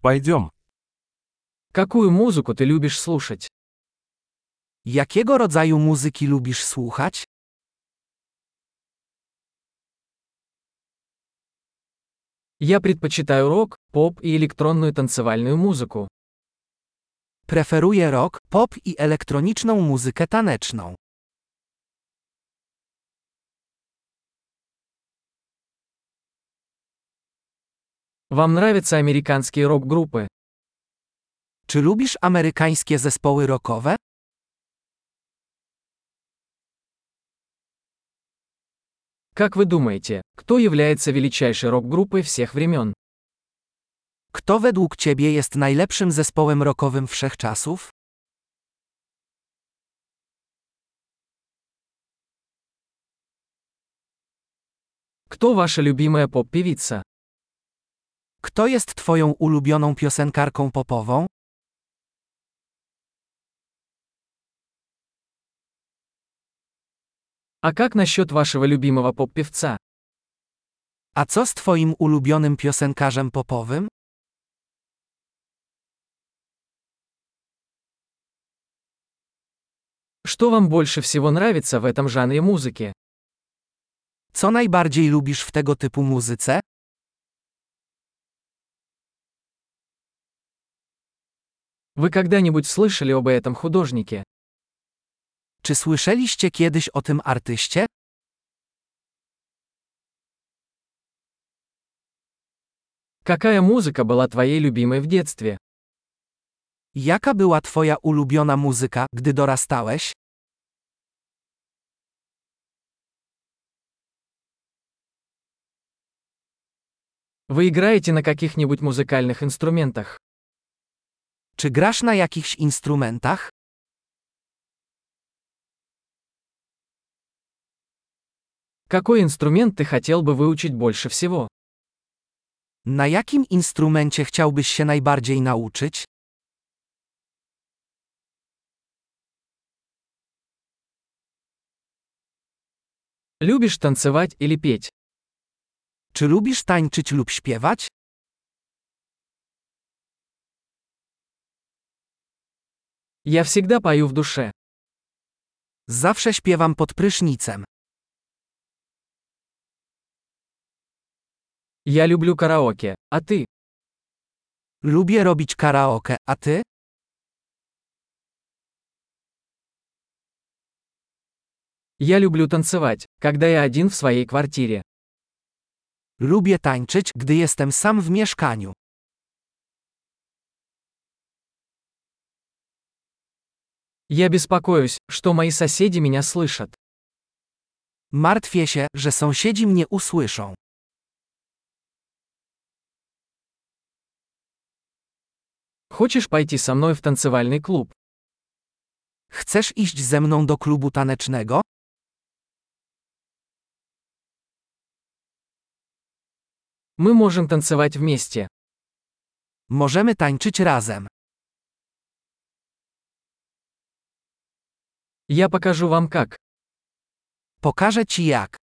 Пойдем. Какую музыку ты любишь слушать? Jakiego rodzaju muzyki lubisz słuchać? Я предпочитаю рок, поп и электронную танцевальную музыку. Preferuję rock, pop i elektroniczną muzykę taneczną. Вам нравятся американские рок-группы? Czy lubisz amerykańskie zespoły rockowe? Как вы думаете, кто является величайшей рок-группой всех времен? Kto według ciebie jest najlepszym zespołem rockowym wszechczasów? Кто ваша любимая поп-певица? Kto jest twoją ulubioną piosenkarką popową? А как насчет вашего любимого поп-певца? A co z twoim ulubionym piosenkarzem popowym? Что вам больше всего нравится в этом жанре музыки? Co najbardziej lubisz w tego typu muzyce? Вы когда-нибудь слышали об этом художнике? Czy słyszeliście kiedyś o tym artyście? Какая музыка была твоей любимой в детстве? Jaka była twoja ulubiona muzyka, gdy dorastałeś? Вы играете на каких-нибудь музыкальных инструментах? Czy grasz na jakichś instrumentach? Какой инструмент ты хотел бы выучить больше всего? Na jakim instrumencie chciałbyś się najbardziej nauczyć? Любишь танцевать или петь? Czy lubisz tańczyć lub śpiewać? Я всегда пою в душе. Zawsze śpiewam pod prysznicem. Я люблю караоке, а ты? Lubię robić karaoke, a ty? Я люблю танцевать, когда я один в своей квартире. Lubię tańczyć, gdy jestem sam w mieszkaniu. Я беспокоюсь, что мои соседи меня слышат. Martwię się, że sąsiedzi mnie usłyszą. Хочешь пойти со мной в танцевальный клуб? Chcesz iść ze mną do klubu tanecznego? Мы можем танцевать вместе. Możemy tańczyć razem. Ja pokażę wam jak. Pokażę ci jak.